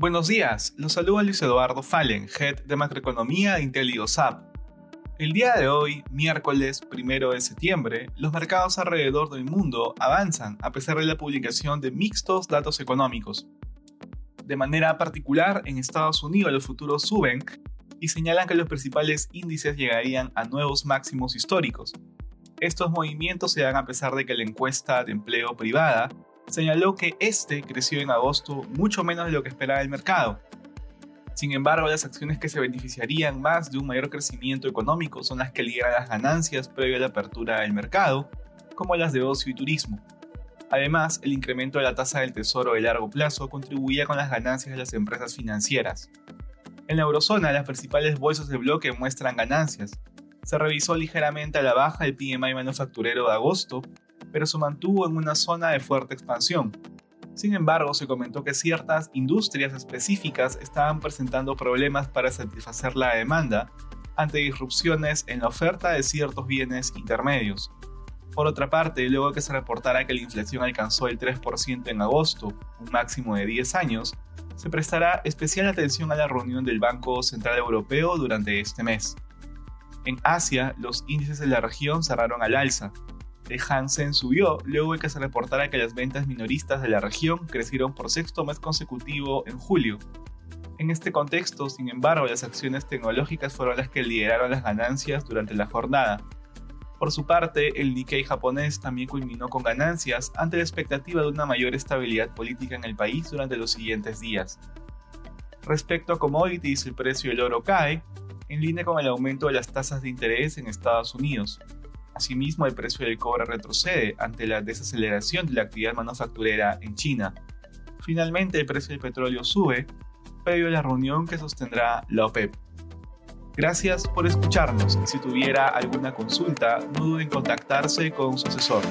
Buenos días, los saluda Luis Eduardo Fallen, Head de Macroeconomía de IntelioSAP. El día de hoy, miércoles 1 de septiembre, los mercados alrededor del mundo avanzan a pesar de la publicación de mixtos datos económicos. De manera particular, en Estados Unidos los futuros suben y señalan que los principales índices llegarían a nuevos máximos históricos. Estos movimientos se dan a pesar de que la encuesta de empleo privada señaló que este creció en agosto mucho menos de lo que esperaba el mercado. Sin embargo, las acciones que se beneficiarían más de un mayor crecimiento económico son las que lideran las ganancias previo a la apertura del mercado, como las de ocio y turismo. Además, el incremento de la tasa del tesoro de largo plazo contribuía con las ganancias de las empresas financieras. En la eurozona, las principales bolsas de bloque muestran ganancias. Se revisó ligeramente a la baja el PMI manufacturero de agosto, pero se mantuvo en una zona de fuerte expansión. Sin embargo, se comentó que ciertas industrias específicas estaban presentando problemas para satisfacer la demanda ante disrupciones en la oferta de ciertos bienes intermedios. Por otra parte, luego que se reportara que la inflación alcanzó el 3% en agosto, un máximo de 10 años, se prestará especial atención a la reunión del Banco Central Europeo durante este mes. En Asia, los índices de la región cerraron al alza, de Hansen subió luego de que se reportara que las ventas minoristas de la región crecieron por sexto mes consecutivo en julio. En este contexto, sin embargo, las acciones tecnológicas fueron las que lideraron las ganancias durante la jornada. Por su parte, el Nikkei japonés también culminó con ganancias ante la expectativa de una mayor estabilidad política en el país durante los siguientes días. Respecto a commodities, el precio del oro cae, en línea con el aumento de las tasas de interés en Estados Unidos. Asimismo, el precio del cobre retrocede ante la desaceleración de la actividad manufacturera en China. Finalmente, el precio del petróleo sube, previo a la reunión que sostendrá la OPEP. Gracias por escucharnos y si tuviera alguna consulta, no duden en contactarse con su asesor.